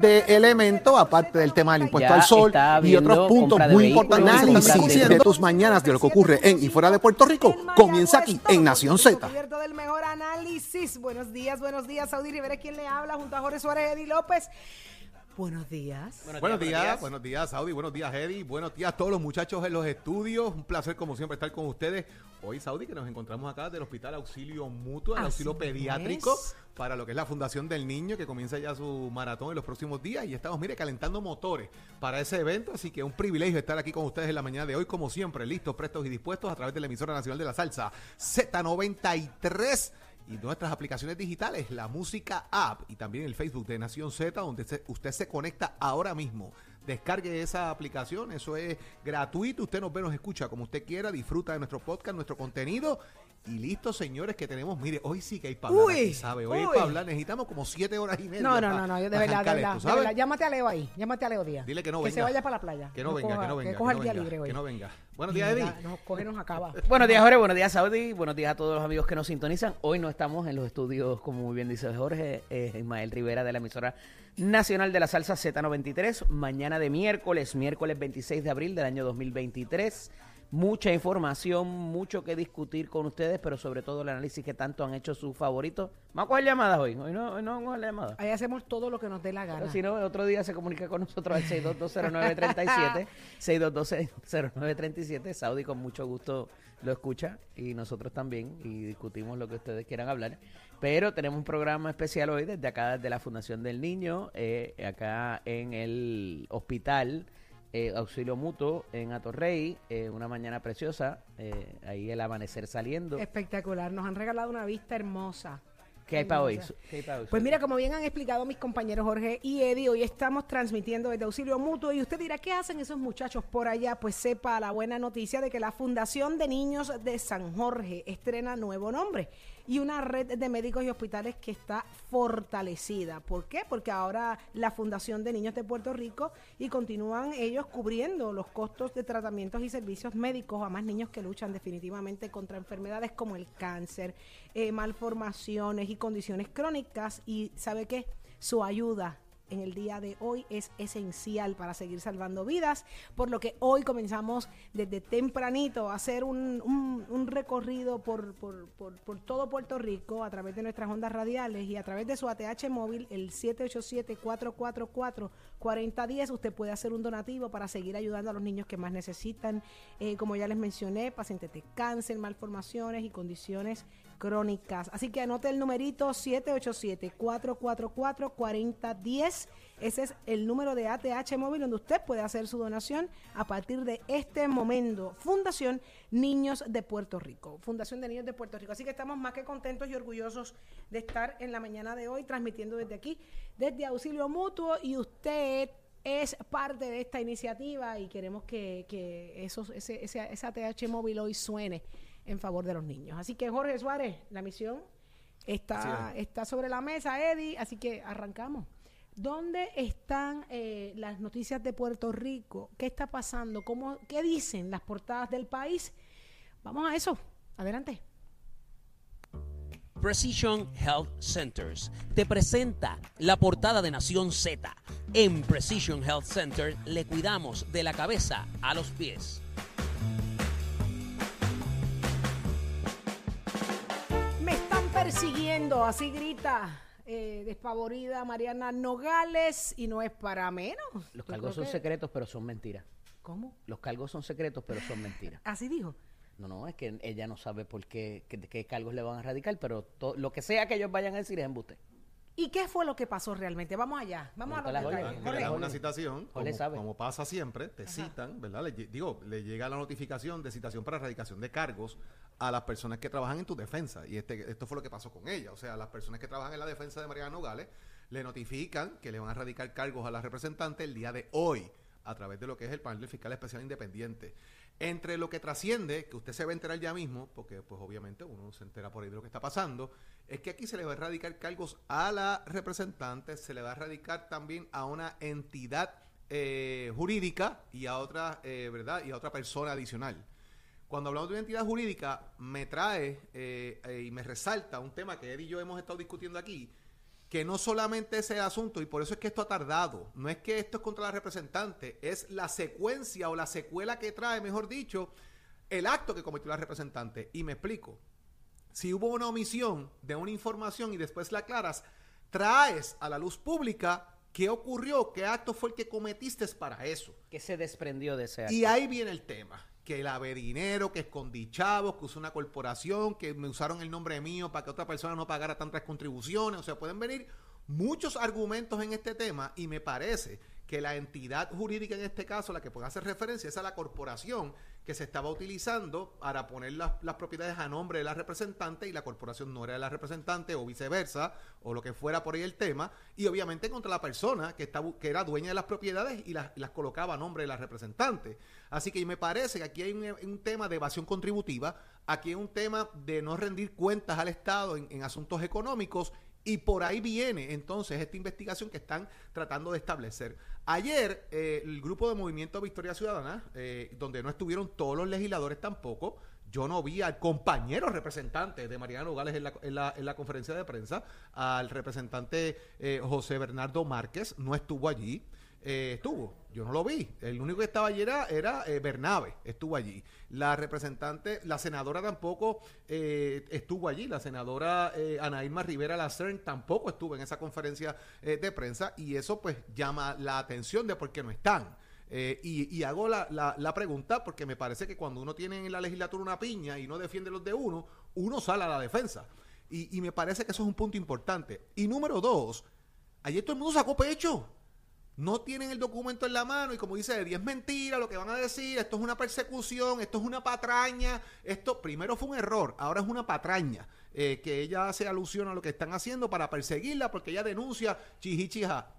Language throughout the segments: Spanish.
de elemento, aparte del tema del impuesto Ya al sol y otros puntos muy importantes. Análisis de tus mañanas de lo que ocurre en y fuera de Puerto Rico comienza aquí en Nación Z. Cubierto del mejor análisis. Buenos días, buenos días. Saudi Rivera, quien le habla, junto a Jorge Suárez Eddie López. Buenos días. Buenos días, buenos días, Saudi, buenos días, Eddie, buenos días a todos los muchachos en los estudios. Un placer, como siempre, estar con ustedes. Hoy, Saudi, que nos encontramos acá del Hospital Auxilio Mutuo, el Así auxilio pediátrico, es. para lo que es la Fundación del Niño, que comienza ya su maratón en los próximos días. Y estamos, mire, calentando motores para ese evento. Así que un privilegio estar aquí con ustedes en la mañana de hoy, como siempre, listos, prestos y dispuestos a través de la emisora nacional de la salsa Z93 y nuestras aplicaciones digitales, la música app y también el Facebook de Nación Z, donde usted se conecta ahora mismo. Descargue esa aplicación, eso es gratuito. Usted nos ve, nos escucha como usted quiera, disfruta de nuestro podcast, nuestro contenido. Y listo, señores, que tenemos. Mire, hoy sí que hay para hablar, aquí, ¿sabe? Hoy hay uy. para hablar. Necesitamos como siete horas y media. No, no, no, no, yo de verdad, de verdad. Llámate a Leo ahí, llámate a Leo Díaz. Dile que no Que venga. se vaya para la playa. Que no, venga, coja- que no venga. Que coja el día venga, libre hoy. Que no venga. Buenos días, Eddie. Nos coge, nos acaba. Buenos días, Jorge. Buenos días, Saudi. Buenos días a todos los amigos que nos sintonizan. Hoy no estamos en los estudios, como muy bien dice Jorge, eh, Ismael Rivera de la emisora nacional de la salsa Z93. Mañana de miércoles, miércoles 26 de abril del año 2023. Mucha información, mucho que discutir con ustedes, pero sobre todo el análisis que tanto han hecho sus favoritos. Vamos a coger llamadas hoy. Hoy no, hoy no vamos a coger llamadas. Ahí hacemos todo lo que nos dé la gana. Pero si no, otro día se comunica con nosotros al 6220937, 6220937. Saudi con mucho gusto lo escucha y nosotros también y discutimos lo que ustedes quieran hablar. Pero tenemos un programa especial hoy desde acá, desde la Fundación del Niño, eh, acá en el hospital eh, Auxilio Mutuo en Atorrey, eh, una mañana preciosa, eh, ahí el amanecer saliendo. Espectacular. Nos han regalado una vista hermosa. ¿Qué hay para hoy? hermosa. ¿Qué hay pa' hoy? Pues mira, como bien han explicado mis compañeros Jorge y Eddie, hoy estamos transmitiendo desde Auxilio Mutuo y usted dirá, ¿qué hacen esos muchachos por allá? Pues sepa la buena noticia de que la Fundación de Niños de San Jorge estrena nuevo nombre y una red de médicos y hospitales que está fortalecida. ¿Por qué? Porque ahora la Fundación de Niños de Puerto Rico y continúan ellos cubriendo los costos de tratamientos y servicios médicos a más niños que luchan definitivamente contra enfermedades como el cáncer, eh, malformaciones y condiciones crónicas. Y ¿sabe qué? Su ayuda en el día de hoy es esencial para seguir salvando vidas, por lo que hoy comenzamos desde tempranito a hacer un, recorrido por todo Puerto Rico a través de nuestras ondas radiales y a través de su ATH móvil, el 787-444-4010, usted puede hacer un donativo para seguir ayudando a los niños que más necesitan, eh, como ya les mencioné, pacientes de cáncer, malformaciones y condiciones crónicas. Así que anote el numerito 787-444-4010. Ese es el número de ATH móvil donde usted puede hacer su donación a partir de este momento. Fundación Niños de Puerto Rico. Fundación de Niños de Puerto Rico. Así que estamos más que contentos y orgullosos de estar en la mañana de hoy transmitiendo desde aquí, desde Auxilio Mutuo y usted es parte de esta iniciativa y queremos que, que esos, ese, ese, ese ATH móvil hoy suene en favor de los niños. Así que Jorge Suárez, la misión está, está sobre la mesa, Eddie, así que arrancamos. ¿Dónde están eh, las noticias de Puerto Rico? ¿Qué está pasando? ¿Cómo, ¿Qué dicen las portadas del país? Vamos a eso. Adelante. Precision Health Centers te presenta la portada de Nación Z. En Precision Health Center le cuidamos de la cabeza a los pies. Persiguiendo, así grita eh, despavorida Mariana Nogales y no es para menos. Los cargos son que- secretos, pero son mentiras. ¿Cómo? Los cargos son secretos, pero son mentiras. Así dijo. No, no, es que ella no sabe por qué, qué, qué cargos le van a radicar, pero to- lo que sea que ellos vayan a decir es embuste. ¿Y qué fue lo que pasó realmente? Vamos allá. Vamos a detalles. Que le Jorge. dan una citación, como, sabe. como pasa siempre, te citan, ¿verdad? Le, digo, le llega la notificación de citación para erradicación de cargos a las personas que trabajan en tu defensa. Y este, esto fue lo que pasó con ella. O sea, las personas que trabajan en la defensa de Mariana Nogales le notifican que le van a erradicar cargos a la representante el día de hoy a través de lo que es el panel del fiscal especial independiente. Entre lo que trasciende, que usted se va a enterar ya mismo, porque pues obviamente uno se entera por ahí de lo que está pasando, es que aquí se le va a erradicar cargos a la representante, se le va a erradicar también a una entidad eh, jurídica y a otra, eh, ¿verdad? Y a otra persona adicional. Cuando hablamos de una entidad jurídica, me trae eh, eh, y me resalta un tema que Ed y yo hemos estado discutiendo aquí, que no solamente ese asunto, y por eso es que esto ha tardado, no es que esto es contra la representante, es la secuencia o la secuela que trae, mejor dicho, el acto que cometió la representante. Y me explico. Si hubo una omisión de una información y después la aclaras, traes a la luz pública qué ocurrió, qué acto fue el que cometiste para eso. ¿Qué se desprendió de ese acto? Y ahí viene el tema. Que lavé dinero, que escondí chavos, que usé una corporación, que me usaron el nombre mío para que otra persona no pagara tantas contribuciones. O sea, pueden venir muchos argumentos en este tema y me parece que la entidad jurídica en este caso, la que puede hacer referencia, es a la corporación que se estaba utilizando para poner las, las propiedades a nombre de la representante y la corporación no era de la representante o viceversa, o lo que fuera por ahí el tema, y obviamente contra la persona que, que era dueña de las propiedades y las, las colocaba a nombre de la representante. Así que me parece que aquí hay un, un tema de evasión contributiva, aquí hay un tema de no rendir cuentas al Estado en asuntos económicos y por ahí viene entonces esta investigación que están tratando de establecer. Ayer eh, el grupo de Movimiento Victoria Ciudadana, eh, donde no estuvieron todos los legisladores tampoco, yo no vi al compañero representante de Mariana Nogales en la, en la- en la conferencia de prensa, al representante eh, José Bernardo Márquez, no estuvo allí. Eh, estuvo, yo no lo vi. El único que estaba allí era, eh, Bernabe, estuvo allí. La representante, la senadora tampoco eh, estuvo allí. La senadora eh, Ana Irma Rivera Lacern tampoco estuvo en esa conferencia de prensa y eso pues llama la atención de por qué no están. Y, hago la, la- la pregunta porque me parece que cuando uno tiene en la legislatura una piña y no defiende los de uno, uno sale a la defensa. Y, y me parece que eso es un punto importante. Y número dos, ayer todo el mundo sacó pecho. No tienen el documento en la mano y como dice Eddie, es mentira lo que van a decir, esto es una persecución, esto es una patraña, esto primero fue un error, ahora es una patraña, eh, que ella hace alusión a lo que están haciendo para perseguirla porque ella denuncia chihichija.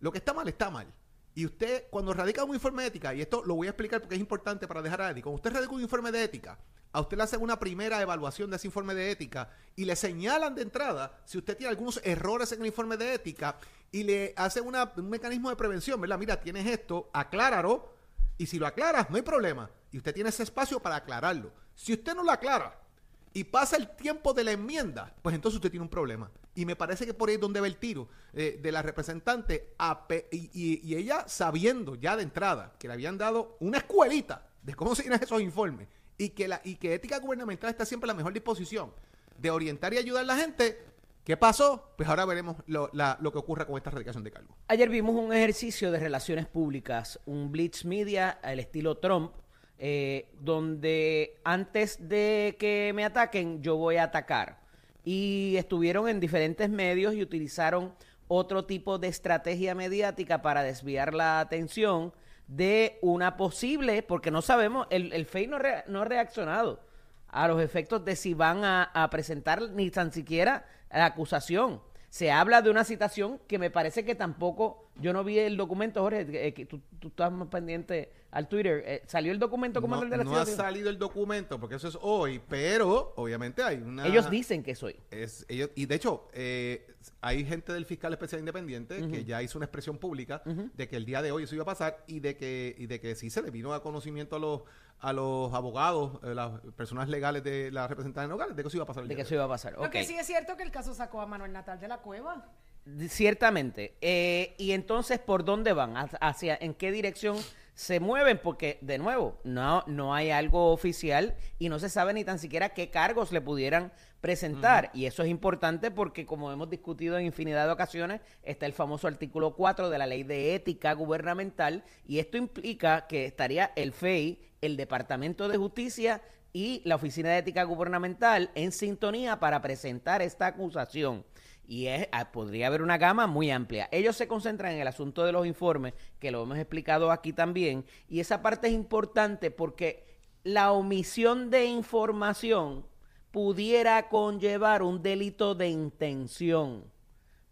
Lo que está mal está mal. Y usted, cuando radica un informe de ética, y esto lo voy a explicar porque es importante para dejar a Eddie, cuando usted radica un informe de ética, a usted le hacen una primera evaluación de ese informe de ética y le señalan de entrada si usted tiene algunos errores en el informe de ética y le hacen una- un mecanismo de prevención, ¿verdad? Mira, tienes esto, acláralo, y si lo aclaras, no hay problema. Y usted tiene ese espacio para aclararlo. Si usted no lo aclara, y pasa el tiempo de la enmienda, pues entonces usted tiene un problema. Y me parece que por ahí es donde va el tiro eh, de la representante a y, y- ella sabiendo ya de entrada que le habían dado una escuelita de cómo se llenan esos informes y que, la, y que ética gubernamental está siempre en la mejor disposición de orientar y ayudar a la gente. ¿Qué pasó? Pues ahora veremos lo, lo que ocurra con esta erradicación de cargo. Ayer vimos un ejercicio de relaciones públicas, un blitz media al estilo Trump, eh, donde antes de que me ataquen, yo voy a atacar. Y estuvieron en diferentes medios y utilizaron otro tipo de estrategia mediática para desviar la atención de una posible, porque no sabemos, el, el FEI no, re- no ha reaccionado a los efectos de si van a, a presentar ni tan siquiera la acusación. Se habla de una citación que me parece que tampoco Yo no vi el documento, Jorge, que, que tú, tú estás más pendiente al Twitter. Eh, ¿Salió el documento como No, el de la no ha salido el documento porque eso es hoy, pero obviamente hay una... Ellos dicen que soy. Es, ellos, y de hecho, eh, hay gente del fiscal especial independiente que ya hizo una expresión pública de que el día de hoy eso iba a pasar y de que, y de que sí se le vino a conocimiento a los, a los abogados, eh, las personas legales de las representantes locales, de que eso iba a pasar el De día que de eso hoy. iba a pasar. Lo Ok. que sí es cierto que el caso sacó a Manuel Natal de la cueva. Ciertamente. Eh, y entonces, ¿por dónde van? ¿Hacia- ¿Hacia en qué dirección se mueven? Porque, de nuevo, no, no hay algo oficial y no se sabe ni tan siquiera qué cargos le pudieran presentar. Y eso es importante porque, como hemos discutido en infinidad de ocasiones, está el famoso artículo 4 de la Ley de Ética Gubernamental y esto implica que estaría el FEI, el Departamento de Justicia y la Oficina de Ética Gubernamental en sintonía para presentar esta acusación. Y es, ah, podría haber una gama muy amplia. Ellos se concentran en el asunto de los informes, que lo hemos explicado aquí también, y esa parte es importante porque la omisión de información pudiera conllevar un delito de intención,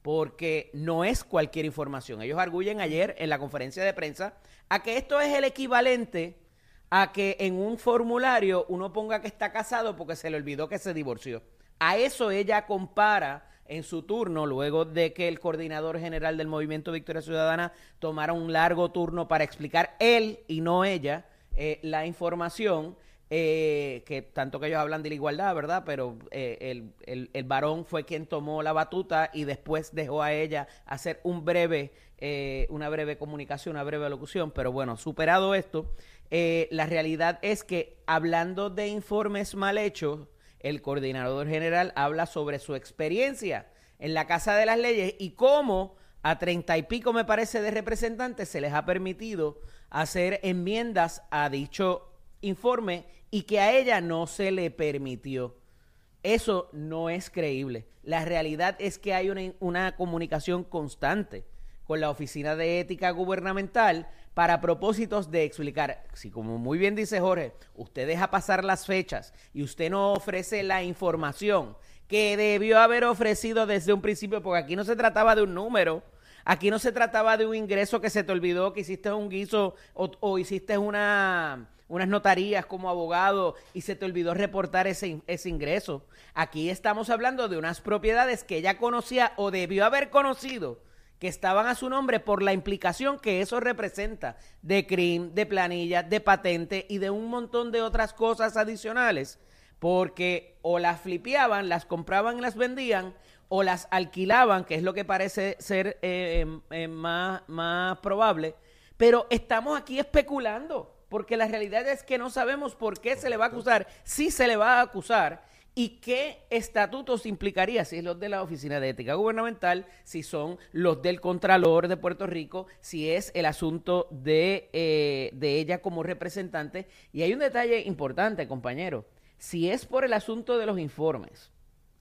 porque no es cualquier información. Ellos arguyen ayer en la conferencia de prensa a que esto es el equivalente a que en un formulario uno ponga que está casado porque se le olvidó que se divorció. A eso ella compara en su turno, luego de que el coordinador general del Movimiento Victoria Ciudadana tomara un largo turno para explicar él y no ella eh, la información, eh, que tanto que ellos hablan de la igualdad, ¿verdad? Pero eh, el, el- el varón fue quien tomó la batuta y después dejó a ella hacer un breve, eh, una breve comunicación, una breve locución. Pero bueno, superado esto, eh, la realidad es que hablando de informes mal hechos, el coordinador general habla sobre su experiencia en la Casa de las Leyes y cómo a treinta y pico, me parece, de representantes se les ha permitido hacer enmiendas a dicho informe y que a ella no se le permitió. Eso no es creíble. La realidad es que hay una, una comunicación constante con la Oficina de Ética Gubernamental para propósitos de explicar, si como muy bien dice Jorge, usted deja pasar las fechas y usted no ofrece la información que debió haber ofrecido desde un principio, porque aquí no se trataba de un número, aquí no se trataba de un ingreso que se te olvidó, que hiciste un guiso o, hiciste una, unas notarías como abogado y se te olvidó reportar ese, ese ingreso. Aquí estamos hablando de unas propiedades que ella conocía o debió haber conocido que estaban a su nombre por la implicación que eso representa de CRIM, de planilla, de patente y de un montón de otras cosas adicionales, porque o las flipeaban, las compraban y las vendían, o las alquilaban, que es lo que parece ser eh, em, eh, más, más probable, pero estamos aquí especulando, porque la realidad es que no sabemos por qué se le va a acusar, si se le va a acusar, y qué estatutos implicaría, si es los de la Oficina de Ética Gubernamental, si son los del Contralor de Puerto Rico, si es el asunto de, eh, de ella como representante. Y hay un detalle importante, compañero, si es por el asunto de los informes,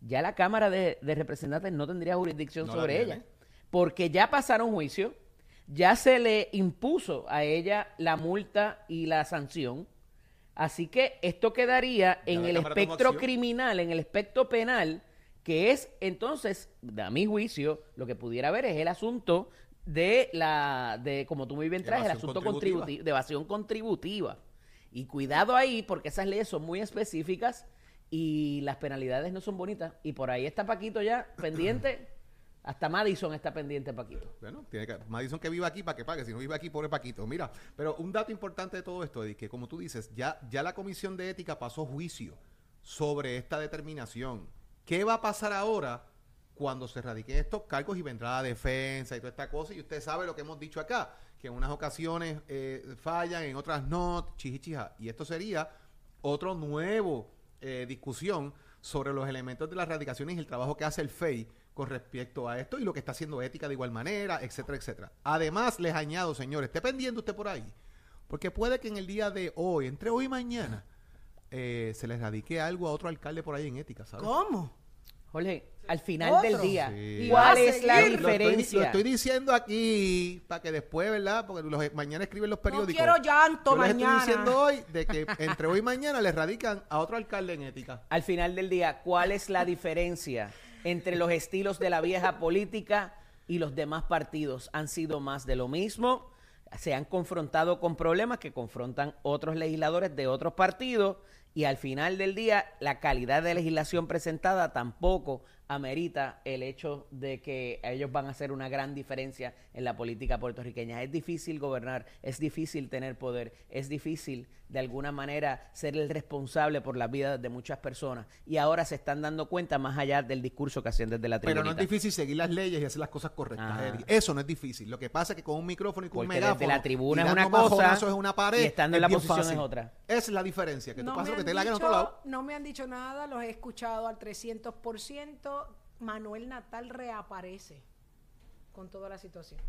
ya la Cámara de, de Representantes no tendría jurisdicción No sobre ella, porque ya pasaron juicio, ya se le impuso a ella la multa y la sanción. Así que esto quedaría en el espectro criminal, en el espectro penal, que es entonces, a mi juicio, lo que pudiera haber es el asunto de la, de como tú muy bien traes, el asunto contributiva. contributi- de evasión contributiva. Y cuidado ahí, porque esas leyes son muy específicas y las penalidades no son bonitas. Y por ahí está Paquito ya pendiente. Hasta Madison está pendiente, Paquito. Bueno, tiene que, Madison que viva aquí para que pague, si no vive aquí, pobre Paquito. Mira, pero un dato importante de todo esto, Eddie, que como tú dices, ya, ya la Comisión de Ética pasó juicio sobre esta determinación. ¿Qué va a pasar ahora cuando se radiquen estos cargos y vendrá la defensa y toda esta cosa? Y usted sabe lo que hemos dicho acá, que en unas ocasiones eh, fallan, en otras no, chichichija. Y esto sería otro nuevo eh, discusión sobre los elementos de las radicaciones y el trabajo que hace el FEI con respecto a esto y lo que está haciendo ética de igual manera, etcétera, etcétera. Además, les añado, señores, esté pendiente usted por ahí, porque puede que en el día de hoy, entre hoy y mañana, eh, se les radique algo a otro alcalde por ahí en ética, ¿sabes? ¿Cómo? Jorge, al final Otro. del día, Sí. ¿cuál es la seguir. Lo estoy- diferencia? Lo estoy, diciendo aquí para que después, ¿verdad? Porque los, mañana escriben los No periódicos. quiero llanto Yo les mañana. estoy diciendo hoy de que entre hoy y mañana les radican a otro alcalde en ética. Al final del día, ¿cuál es la diferencia entre los estilos de la vieja política y los demás partidos han sido más de lo mismo. Se han confrontado con problemas que confrontan otros legisladores de otros partidos y al final del día la calidad de legislación presentada tampoco amerita el hecho de que ellos van a hacer una gran diferencia en la política puertorriqueña. Es difícil gobernar, es difícil tener poder, es difícil de alguna manera ser el responsable por la vida de muchas personas y ahora se están dando cuenta más allá del discurso que hacen desde la tribuna. Pero no es difícil seguir las leyes y hacer las cosas correctas, Ajá. Eddie. Eso no es difícil. Lo que pasa es que con un micrófono y con Porque un megáfono... desde la tribuna y es una cosa en una pared, y estando en la posición fácil. es otra. Esa es la diferencia, que tú No pasas me lo que han te la en otro dicho- lado. No me han dicho nada, los he escuchado al 300%. Manuel Natal reaparece con toda la situación.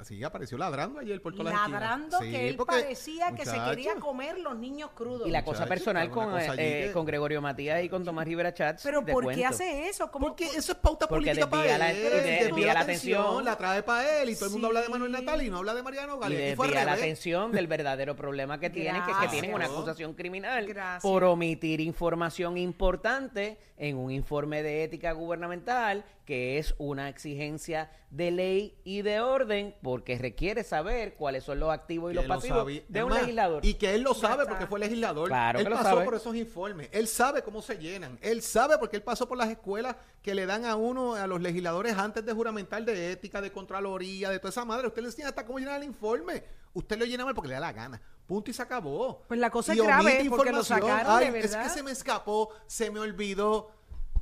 Así apareció ladrando ayer por todas las. Ladrando Sí, que él parecía que se quería comer los niños crudos. Y la cosa personal con, cosa eh, que- con Gregorio Matías y con Tomás Rivera Chats. Pero ¿por qué hace eso? ¿Cómo- Porque eso es pauta Porque política para desvía la- él. y de- desvía la atención. La trae para él y todo el mundo habla de Manuel. Natal y no habla de Mariano Y Gale. Y desvía la atención del verdadero problema que tienen, que es que tienen una acusación criminal Gracias. por omitir información importante en un informe de ética gubernamental que es una exigencia de ley y de orden porque requiere saber cuáles son los activos y los lo pasivos de Es un más, legislador. Y que él lo sabe porque fue legislador. Claro él que lo pasó sabe. por esos informes. Él sabe cómo se llenan. Él sabe porque él pasó por las escuelas que le dan a uno, a los legisladores antes de juramental de ética, de contraloría, de toda esa madre. Usted le enseña hasta cómo llenar el informe. Usted lo llena mal porque le da la gana. Punto y se acabó. Pues la cosa Y es grave, porque lo información. sacaron de Ay, Es verdad. que se me escapó, se me olvidó.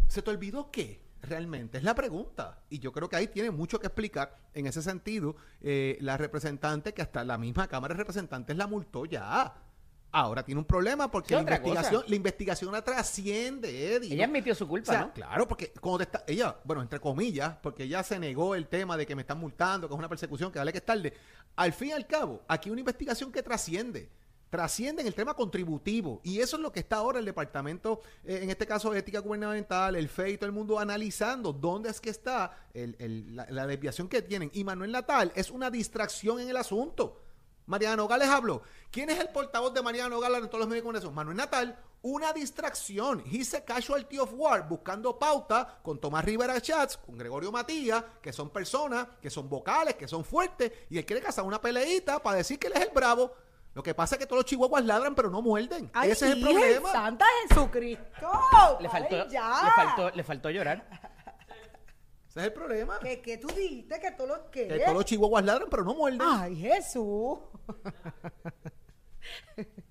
¿Se te olvidó qué? Realmente es la pregunta. Y yo creo que ahí tiene mucho que explicar en ese sentido eh, la representante que hasta la misma Cámara de Representantes la multó ya. Ahora tiene un problema porque la investigación, cosa. la investigación la trasciende, Eddie. Ella admitió su O culpa, sea, ¿no? claro, porque cuando te está, ella, bueno, entre comillas, porque ella se negó el tema de que me están multando, que es una persecución, que dale que es tarde. Al fin y al cabo, aquí hay una investigación que trasciende. Trasciende en el tema contributivo. Y eso es lo que está ahora el departamento, eh, en este caso ética gubernamental, el FEI, todo el mundo analizando dónde es que está la, desviación que tienen. Y Manuel Natal es una distracción en el asunto. Mariano Gales habló. ¿Quién es el portavoz de Mariano Gales en todos los medios de comunicación? Manuel Natal, una distracción. He's a casualty of war, buscando pauta con Tomás Rivera Chats, con Gregorio Matías, que son personas, que son vocales, que son fuertes, y él quiere cazar una peleita para decir que él es el bravo. Lo que pasa es que todos los chihuahuas ladran, pero no muerden. Ay, Ese es el problema. Santa Jesucristo. Le faltó, Ay, ya. le faltó, le faltó llorar. Ese es el problema. ¿Qué, qué tú dijiste? Que tú lo que. Que todos los chihuahuas ladran, pero no muerden. Ay, Jesús.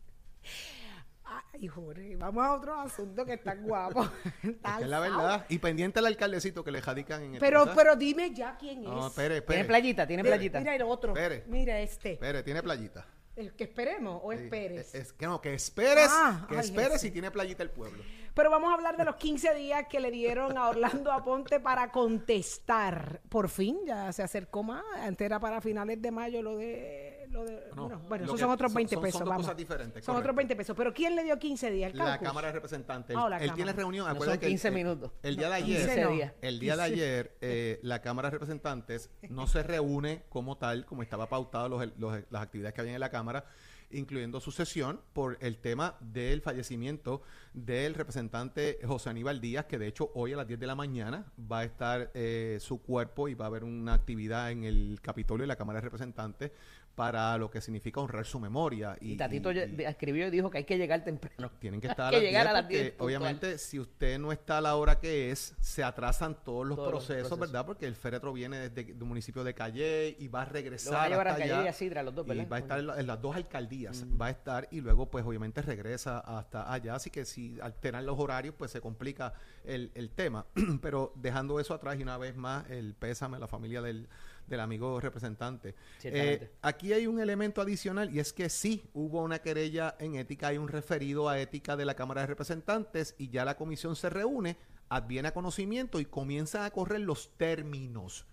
Ay, Jorge, vamos a otro asunto que está guapo. Es que es la verdad. Y pendiente al alcaldecito que le jadican en el Pero, pero dime ya quién es. No, espere, espere. Tiene playita, tiene Mira, playita. Mira el otro. Espere. Mira este. Espere, tiene playita. ¿El que esperemos o esperes? Es, es que no, que esperes, Ah, que ay, esperes si tiene playita el pueblo. Pero vamos a hablar de los 15 días que le dieron a Orlando Aponte para contestar. Por fin, ya se acercó más. Antes era para finales de mayo lo de... Lo de No, bueno, bueno, lo esos que- son otros son- 20 son- pesos. son dos vamos. cosas diferentes, Son correcto. otros 20 pesos. Pero ¿quién le dio 15 días? ¿El La caucus? Cámara de Representantes. Ah, la él tiene Cámara. reunión, No acuérdate son que el- 15 el- minutos. El, día de No, ayer, 15 no. días. el día de ayer, eh, la Cámara de Representantes no se reúne como tal, como estaba pautado los, los- las actividades que había en la Cámara, incluyendo su sesión por el tema del fallecimiento del representante José Aníbal Díaz, que de hecho hoy a las 10 de la mañana va a estar eh, su cuerpo y va a haber una actividad en el Capitolio de la Cámara de Representantes para lo que significa honrar su memoria. Y Tatito escribió y dijo que hay que llegar temprano. Tienen que estar a que las llegar 10 a las porque 10 puntual. obviamente si usted no está a la hora que es, se atrasan todos los, Todos los procesos. ¿verdad? Porque el féretro viene desde el municipio de Calle y va a regresar Lo van a llevar a hasta Calle allá. y a Sidra, los dos, y ¿verdad? va a estar en, la- en las dos alcaldías, va a estar y luego pues obviamente regresa hasta allá, así que si alteran los horarios pues se complica el, el tema, pero dejando eso atrás y una vez más el pésame a la familia del, del amigo representante. Eh, aquí hay un elemento adicional y es que sí hubo una querella en ética, hay un referido a ética de la Cámara de Representantes y ya la comisión se reúne, adviene a conocimiento y comienzan a correr los términos.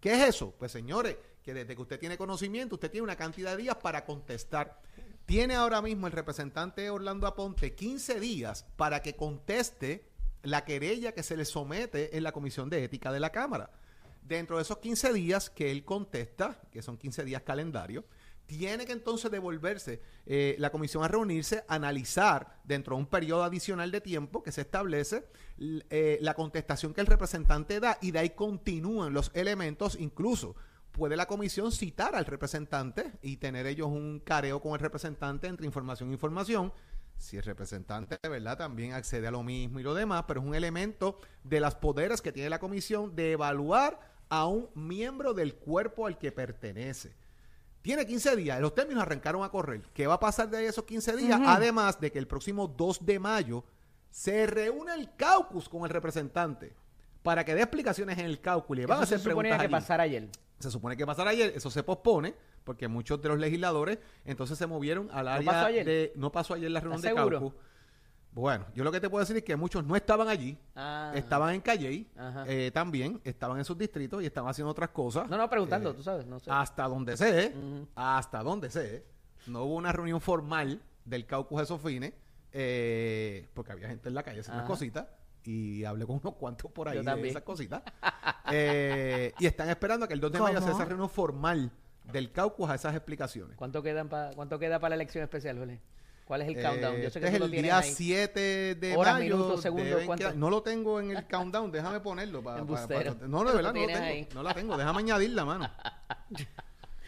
¿Qué es eso? Pues señores, que desde que usted tiene conocimiento, usted tiene una cantidad de días para contestar. Tiene ahora mismo el representante Orlando Aponte 15 días para que conteste la querella que se le somete en la Comisión de Ética de la Cámara. Dentro de esos 15 días que él contesta, que son 15 días calendario, tiene que entonces devolverse eh, la comisión a reunirse, analizar dentro de un periodo adicional de tiempo que se establece eh, la contestación que el representante da y de ahí continúan los elementos, incluso puede la comisión citar al representante y tener ellos un careo con el representante entre información e información. Si el representante de verdad también accede a lo mismo y lo demás, pero es un elemento de las poderes que tiene la comisión de evaluar a un miembro del cuerpo al que pertenece. Tiene 15 días, los términos arrancaron a correr. ¿Qué va a pasar de esos 15 días? Además de que el próximo 2 de mayo se reúne el caucus con el representante para que dé explicaciones en el caucus y le van a Eso se hacer suponía preguntas que pasara ayer. Se supone que pasara ayer, eso se pospone porque muchos de los legisladores entonces se movieron al área pasó ayer? de no pasó ayer la reunión de caucus. Bueno, yo lo que te puedo decir es que muchos no estaban allí, Ah. estaban en Calley, eh, también estaban en sus distritos y estaban haciendo otras cosas. No, no, preguntando, Eh, tú sabes, no sé. Hasta donde sé, Ujú. hasta donde sé, no hubo una reunión formal del caucus de esos fines, eh, porque había gente en la calle haciendo unas cositas y hablé con unos cuantos por ahí de también. esas cositas. Eh, y están esperando a que el 2 de mayo se esa reunión formal del caucus a esas explicaciones. ¿Cuánto, quedan pa- ¿Cuánto queda para la elección especial, Jorge? ¿Cuál es el Eh, countdown? Yo sé que este es el día ahí. 7 de Horas, mayo. minutos, segundos, no lo tengo en el countdown, déjame ponerlo. pa- pa- Embustero. pa- no, de verdad no lo tengo. ahí. No la tengo, déjame añadirla, mano.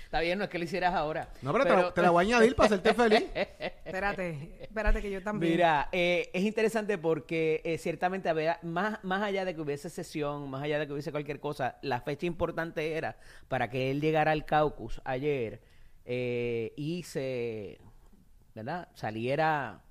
Está bien, no es que lo hicieras ahora. No, pero, te la- te, la voy a añadir para hacerte feliz. Espérate, espérate que yo también. Mira, eh, es interesante porque eh, ciertamente había, más, más allá de que hubiese sesión, más allá de que hubiese cualquier cosa, la fecha importante era para que él llegara al caucus ayer eh, y se, ¿verdad? Saliera,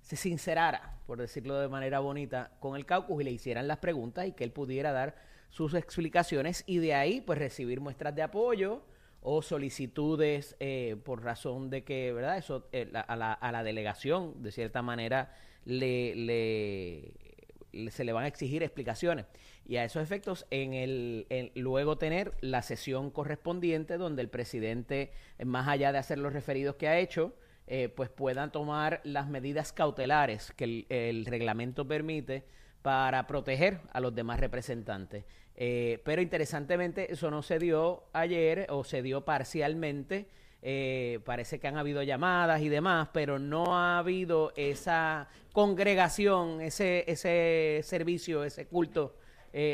se sincerara, por decirlo de manera bonita, con el caucus y le hicieran las preguntas y que él pudiera dar sus explicaciones y de ahí pues recibir muestras de apoyo o solicitudes eh, por razón de que, ¿verdad? Eso eh, a, la, delegación, de cierta manera, le, le- se le van a exigir explicaciones. Y a esos efectos, en el, en- luego tener la sesión correspondiente donde el presidente, más allá de hacer los referidos que ha hecho, eh, pues puedan tomar las medidas cautelares que el, reglamento permite para proteger a los demás representantes. Eh, pero interesantemente eso no se dio ayer o se dio parcialmente. Eh, parece que han habido llamadas y demás, pero no ha habido esa congregación, ese, ese servicio, ese culto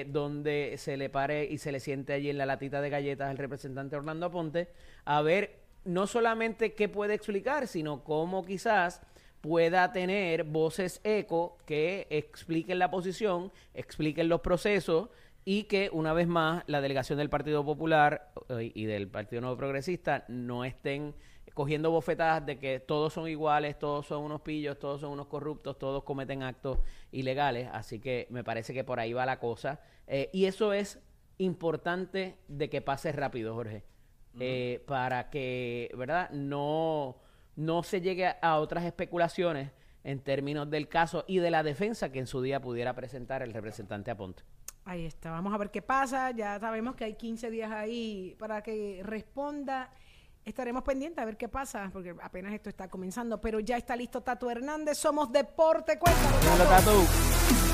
donde se le pare y se le siente allí en la latita de galletas al representante Orlando Aponte a ver no solamente qué puede explicar, sino cómo quizás pueda tener voces eco que expliquen la posición, expliquen los procesos y que una vez más la delegación del Partido Popular eh, y del Partido Nuevo Progresista no estén cogiendo bofetadas de que todos son iguales, todos son unos pillos, todos son unos corruptos, todos cometen actos ilegales. Así que me parece que por ahí va la cosa. Eh, y eso es importante de que pase rápido, Jorge. Eh, para que, ¿verdad? No, no se llegue a- a otras especulaciones en términos del caso y de la defensa que en su día pudiera presentar el representante Aponte. Ahí está, vamos a ver qué pasa. Ya sabemos que hay 15 días ahí para que responda. Estaremos pendientes a ver qué pasa, porque apenas esto está comenzando. Pero ya está listo Tato Hernández. Somos Deporte. Cuéntanos, Tato.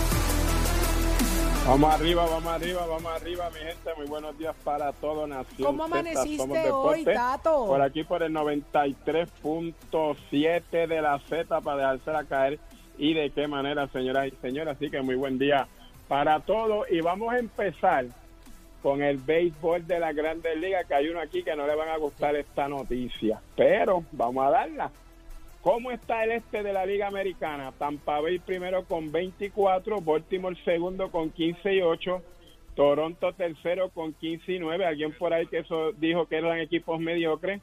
Vamos arriba, vamos arriba, vamos arriba, mi gente. Muy buenos días para todo Nación. ¿Cómo amaneciste hoy. Tato? Por aquí por el 93.7 de la Z para dejársela caer. Y de qué manera, señoras y señores. Así que muy buen día para todos. Y vamos a empezar con el béisbol de la Grandes Ligas, que hay uno aquí que no le van a gustar esta noticia. Pero vamos a darla. ¿Cómo está el este de la Liga Americana? Tampa Bay primero con 24, Baltimore segundo con 15 y 8, Toronto tercero con 15 y 9. Alguien por ahí que eso dijo que eran equipos mediocres.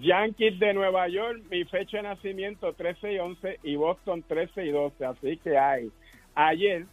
Yankees de Nueva York, mi fecha de nacimiento 13 y 11 y Boston 13 y 12. Así que hay. Ayer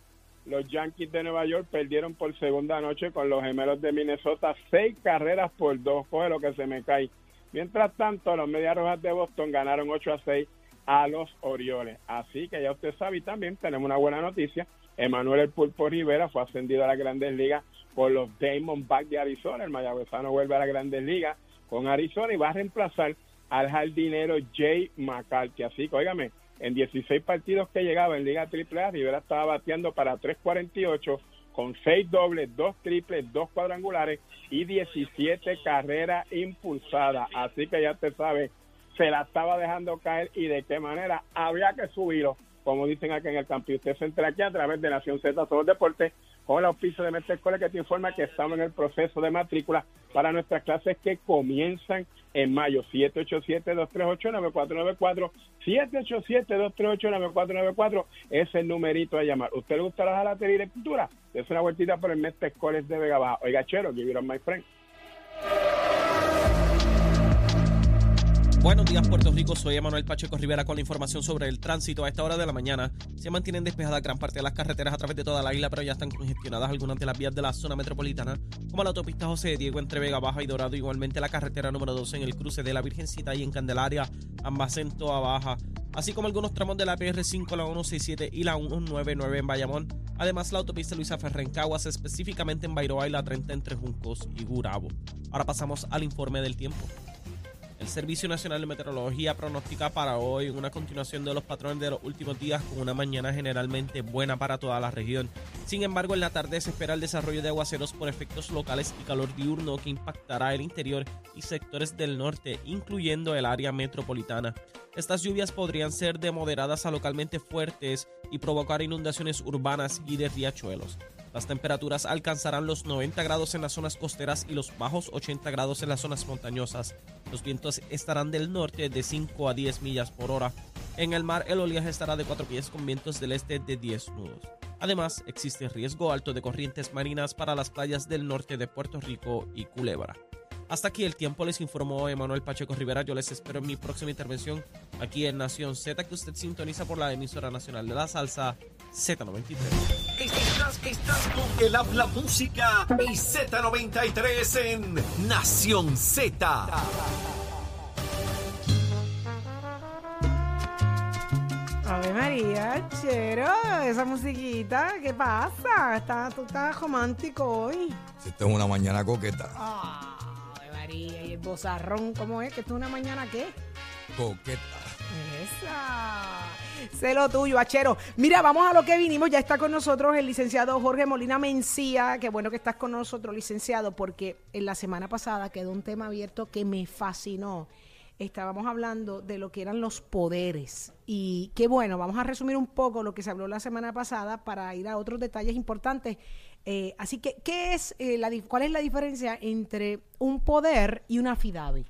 los Yankees de Nueva York perdieron por segunda noche con los gemelos de Minnesota seis carreras por dos. Coge lo que se me cae. Mientras tanto, los Medias Rojas de Boston ganaron 8 a 6 a los Orioles. Así que ya usted sabe, y también tenemos una buena noticia. Emanuel El Pulpo Rivera fue ascendido a las Grandes Ligas por los Diamondbacks de Arizona. El mayagüezano vuelve a las Grandes Ligas con Arizona y va a reemplazar al jardinero Jay McCarthy. Así que, óigame, en 16 partidos que llegaba en Liga AAA, Rivera estaba bateando para 3.48 con seis dobles, dos triples, dos cuadrangulares y 17 carreras impulsadas. Así que ya te sabes, se la estaba dejando caer y de qué manera había que subirlo, como dicen aquí en el campo. Usted se entra aquí a través de Nación Z Todos Deportes con el auspicio de Mestre Escuela que te informa que estamos en el proceso de matrícula para nuestras clases que comienzan en mayo. 787-238-9494. 787-238-9494 es el numerito a llamar. ¿Usted le gusta la jalatería y la escritura? Es una vueltita por el Mestre Escuela de Vega Baja. Oiga, chero, give it my friend. Buenos días, Puerto Rico. Soy Emanuel Pacheco Rivera con la información sobre el tránsito. A esta hora de la mañana se mantienen despejadas gran parte de las carreteras a través de toda la isla, pero ya están congestionadas algunas de las vías de la zona metropolitana, como la autopista José Diego entre Vega Baja y Dorado, igualmente la carretera número 12 en el cruce de la Virgencita y en Candelaria, ambas en Toa Baja, así como algunos tramos de la PR5, la 167 y la 199 en Bayamón. Además, la autopista Luisa Ferrer Caguas, específicamente en Bairoa y la 30 entre Juncos y Gurabo. Ahora pasamos al informe del tiempo. El Servicio Nacional de Meteorología pronostica para hoy una continuación de los patrones de los últimos días con una mañana generalmente buena para toda la región. Sin embargo, en la tarde se espera el desarrollo de aguaceros por efectos locales y calor diurno que impactará el interior y sectores del norte, incluyendo el área metropolitana. Estas lluvias podrían ser de moderadas a localmente fuertes y provocar inundaciones urbanas y de riachuelos. Las temperaturas alcanzarán los 90 grados en las zonas costeras y los bajos 80 grados en las zonas montañosas. Los vientos estarán del norte de 5 a 10 millas por hora. En el mar el oleaje estará de 4 pies con vientos del este de 10 nudos. Además, existe riesgo alto de corrientes marinas para las playas del norte de Puerto Rico y Culebra. Hasta aquí el tiempo les informó Emanuel Pacheco Rivera. Yo les espero en mi próxima intervención aquí en Nación Z, que usted sintoniza por la emisora nacional de la salsa Z93. Estás, estás con el habla música y Z93 en Nación Z. Ave María, chero, esa musiquita, ¿qué pasa? Está, tú estás romántico hoy. Esta es una mañana coqueta. Ave María, y el bozarrón, ¿cómo es? ¿Que esto es una mañana qué? Coqueta. Esa. Sé lo tuyo, Achero. Mira, vamos a lo que vinimos. Ya está con nosotros el licenciado Jorge Molina Mencía. Qué bueno que estás con nosotros, licenciado, porque en la semana pasada quedó un tema abierto que me fascinó. Estábamos hablando de lo que eran los poderes. Y qué bueno, vamos a resumir un poco lo que se habló la semana pasada para ir a otros detalles importantes. Eh, así que, ¿qué es, eh, la, ¿cuál es la diferencia entre un poder y una affidavit?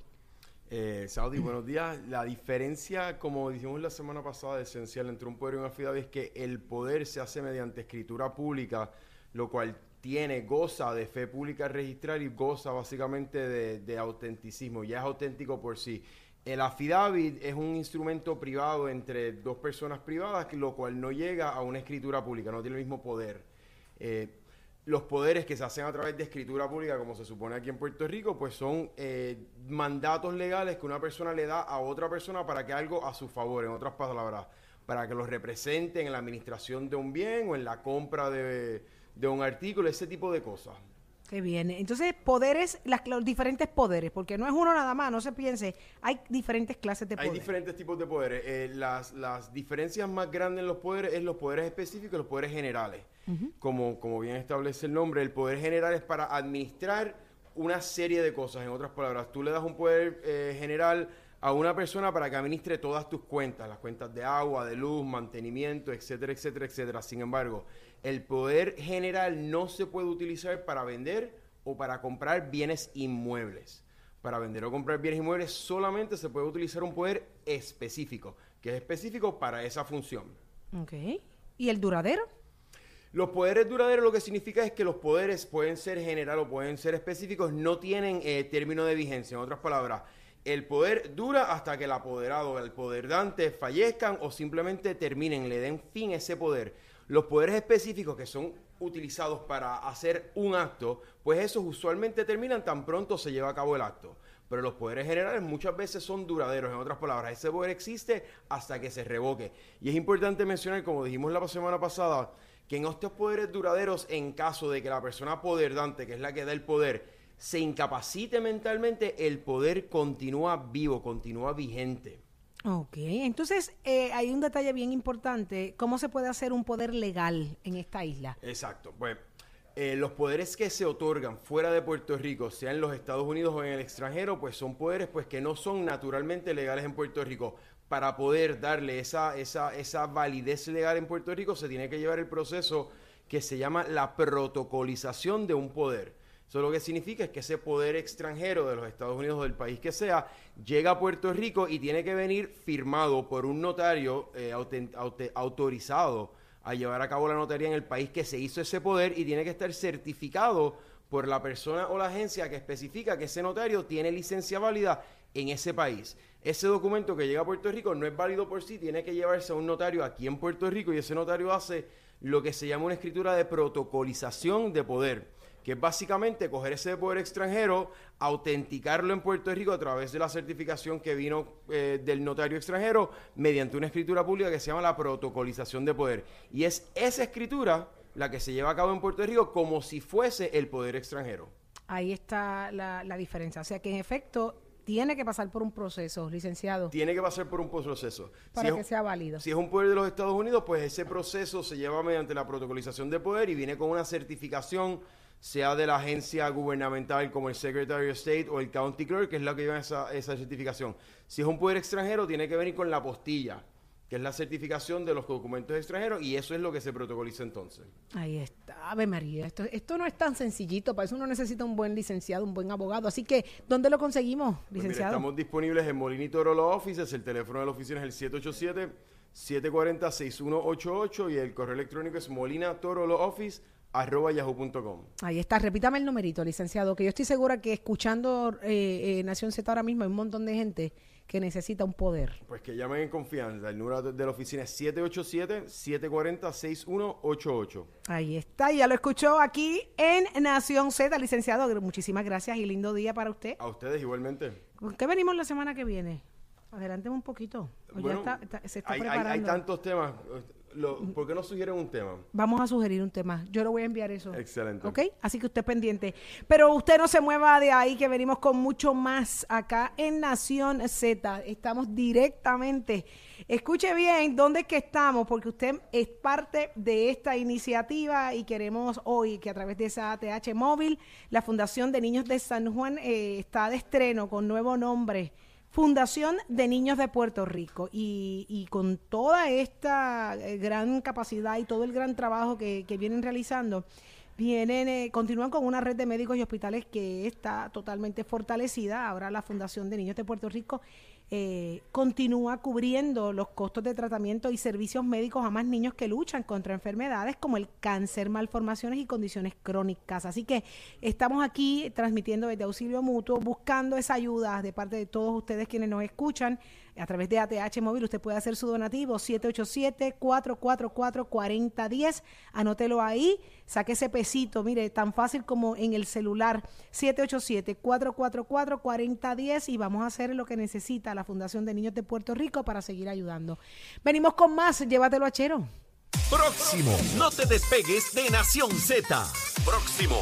Eh, Saudi, buenos días. La diferencia, como dijimos la semana pasada, esencial entre un poder y una affidavit es que el poder se hace mediante escritura pública, lo cual tiene, goza de fe pública registrar y goza básicamente de, de autenticismo. Ya es auténtico por sí. El affidavit es un instrumento privado entre dos personas privadas, lo cual no llega a una escritura pública, no tiene el mismo poder. Eh, los poderes que se hacen a través de escritura pública, como se supone aquí en Puerto Rico, pues son eh, mandatos legales que una persona le da a otra persona para que algo a su favor, en otras palabras, para que los represente en la administración de un bien o en la compra de, de un artículo, ese tipo de cosas. Qué bien. Entonces, poderes, las, los diferentes poderes, porque no es uno nada más, no se piense, hay diferentes clases de Hay poderes. diferentes tipos de poderes. Eh, las, las diferencias más grandes en los poderes es los poderes específicos y los poderes generales. como, como bien establece el nombre, el poder general es para administrar una serie de cosas. En otras palabras, tú le das un poder eh, general a una persona para que administre todas tus cuentas, las cuentas de agua, de luz, mantenimiento, etcétera, etcétera, etcétera. Sin embargo, el poder general no se puede utilizar para vender o para comprar bienes inmuebles. Para vender o comprar bienes inmuebles solamente se puede utilizar un poder específico, que es específico para esa función. Ok. ¿Y el duradero? Los poderes duraderos lo que significa es que los poderes pueden ser general o pueden ser específicos, no tienen eh, término de vigencia. En otras palabras, el poder dura hasta que el apoderado o el poder dante fallezcan o simplemente terminen, le den fin a ese poder. Los poderes específicos que son utilizados para hacer un acto, pues esos usualmente terminan tan pronto se lleva a cabo el acto. Pero los poderes generales muchas veces son duraderos. En otras palabras, ese poder existe hasta que se revoque. Y es importante mencionar, como dijimos la semana pasada, que en estos poderes duraderos, en caso de que la persona poderdante, que es la que da el poder, se incapacite mentalmente, el poder continúa vivo, continúa vigente. Ok, entonces eh, hay un detalle bien importante. ¿Cómo se puede hacer un poder legal en esta isla? Exacto. Pues eh, los poderes que se otorgan fuera de Puerto Rico, sea en los Estados Unidos o en el extranjero, pues son poderes pues que no son naturalmente legales en Puerto Rico. Para poder darle esa, esa, esa validez legal en Puerto Rico se tiene que llevar el proceso que se llama la protocolización de un poder. Eso lo que significa es que ese poder extranjero de los Estados Unidos o del país que sea llega a Puerto Rico y tiene que venir firmado por un notario eh, autorizado a llevar a cabo la notaría en el país que se hizo ese poder y tiene que estar certificado por la persona o la agencia que especifica que ese notario tiene licencia válida en ese país. Ese documento que llega a Puerto Rico no es válido por sí, tiene que llevarse a un notario aquí en Puerto Rico y ese notario hace lo que se llama una escritura de protocolización de poder que es básicamente coger ese poder extranjero, autenticarlo en Puerto Rico a través de la certificación que vino eh, del notario extranjero mediante una escritura pública que se llama la protocolización de poder. Y es esa escritura la que se lleva a cabo en Puerto Rico como si fuese el poder extranjero. Ahí está la, la diferencia. O sea que en efecto tiene que pasar por un proceso, licenciado, Tiene que pasar por un proceso. para Si que es- sea válido. Si es un poder de los Estados Unidos, pues ese proceso se lleva mediante la protocolización de poder y viene con una certificación, sea de la agencia gubernamental como el Secretary of State o el County Clerk, que es la que lleva esa, esa certificación. Si es un poder extranjero, tiene que venir con la apostilla, que es la certificación de los documentos extranjeros, y eso es lo que se protocoliza entonces. Ahí está, Ave María. Esto, esto no es tan sencillito, para eso uno necesita un buen licenciado, un buen abogado. Así que, ¿dónde lo conseguimos, Pues mira, licenciado? estamos disponibles en Molini Toro Law Offices, el teléfono de la oficina es el 787-740-6188 y el correo electrónico es molinatorolawoffice.yahoo.com. Ahí está, repítame el numerito, licenciado, que yo estoy segura que escuchando eh, eh, Nación Z ahora mismo hay un montón de gente que necesita un poder. Pues que llamen en confianza. El número de de la oficina es 787-740-6188. Ahí está, ya lo escuchó aquí en Nación Z, licenciado. Muchísimas gracias y lindo día para usted. A ustedes igualmente. ¿Con qué venimos la semana que viene? Adelánteme un poquito. O ya Bueno, está- está- se está hay, hay- preparando. hay tantos temas. Lo- ¿Por qué no sugieren un tema? Vamos a sugerir un tema. Yo le voy a enviar eso. Excelente. ¿Ok? Así que usted pendiente. Pero usted no se mueva de ahí, que venimos con mucho más acá en Nación Z. Estamos directamente. Escuche bien dónde es que estamos, porque usted es parte de esta iniciativa y queremos hoy que a través de esa ATH móvil, la Fundación de Niños de San Juan eh, está de estreno con nuevo nombre. Fundación de Niños de Puerto Rico y, y con toda esta eh, gran capacidad y todo el gran trabajo que, que vienen realizando, vienen, eh, continúan con una red de médicos y hospitales que está totalmente fortalecida. Ahora la Fundación de Niños de Puerto Rico eh, continúa cubriendo los costos de tratamiento y servicios médicos a más niños que luchan contra enfermedades como el cáncer, malformaciones y condiciones crónicas. Así que estamos aquí transmitiendo desde auxilio mutuo, buscando esa ayuda de parte de todos ustedes quienes nos escuchan. A través de ATH Móvil usted puede hacer su donativo 787-444-4010. Anótelo ahí, saque ese pesito, mire, tan fácil como en el celular 787-444-4010 y vamos a hacer lo que necesita la Fundación de Niños de Puerto Rico para seguir ayudando. Venimos con más, llévatelo a Chero. Próximo. No te despegues de Nación Z. Próximo.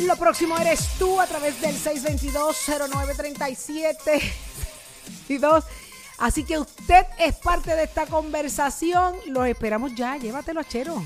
Lo próximo eres tú a través del 622-0937 Así que usted es parte de esta conversación. Los esperamos ya. Llévatelo a Chero.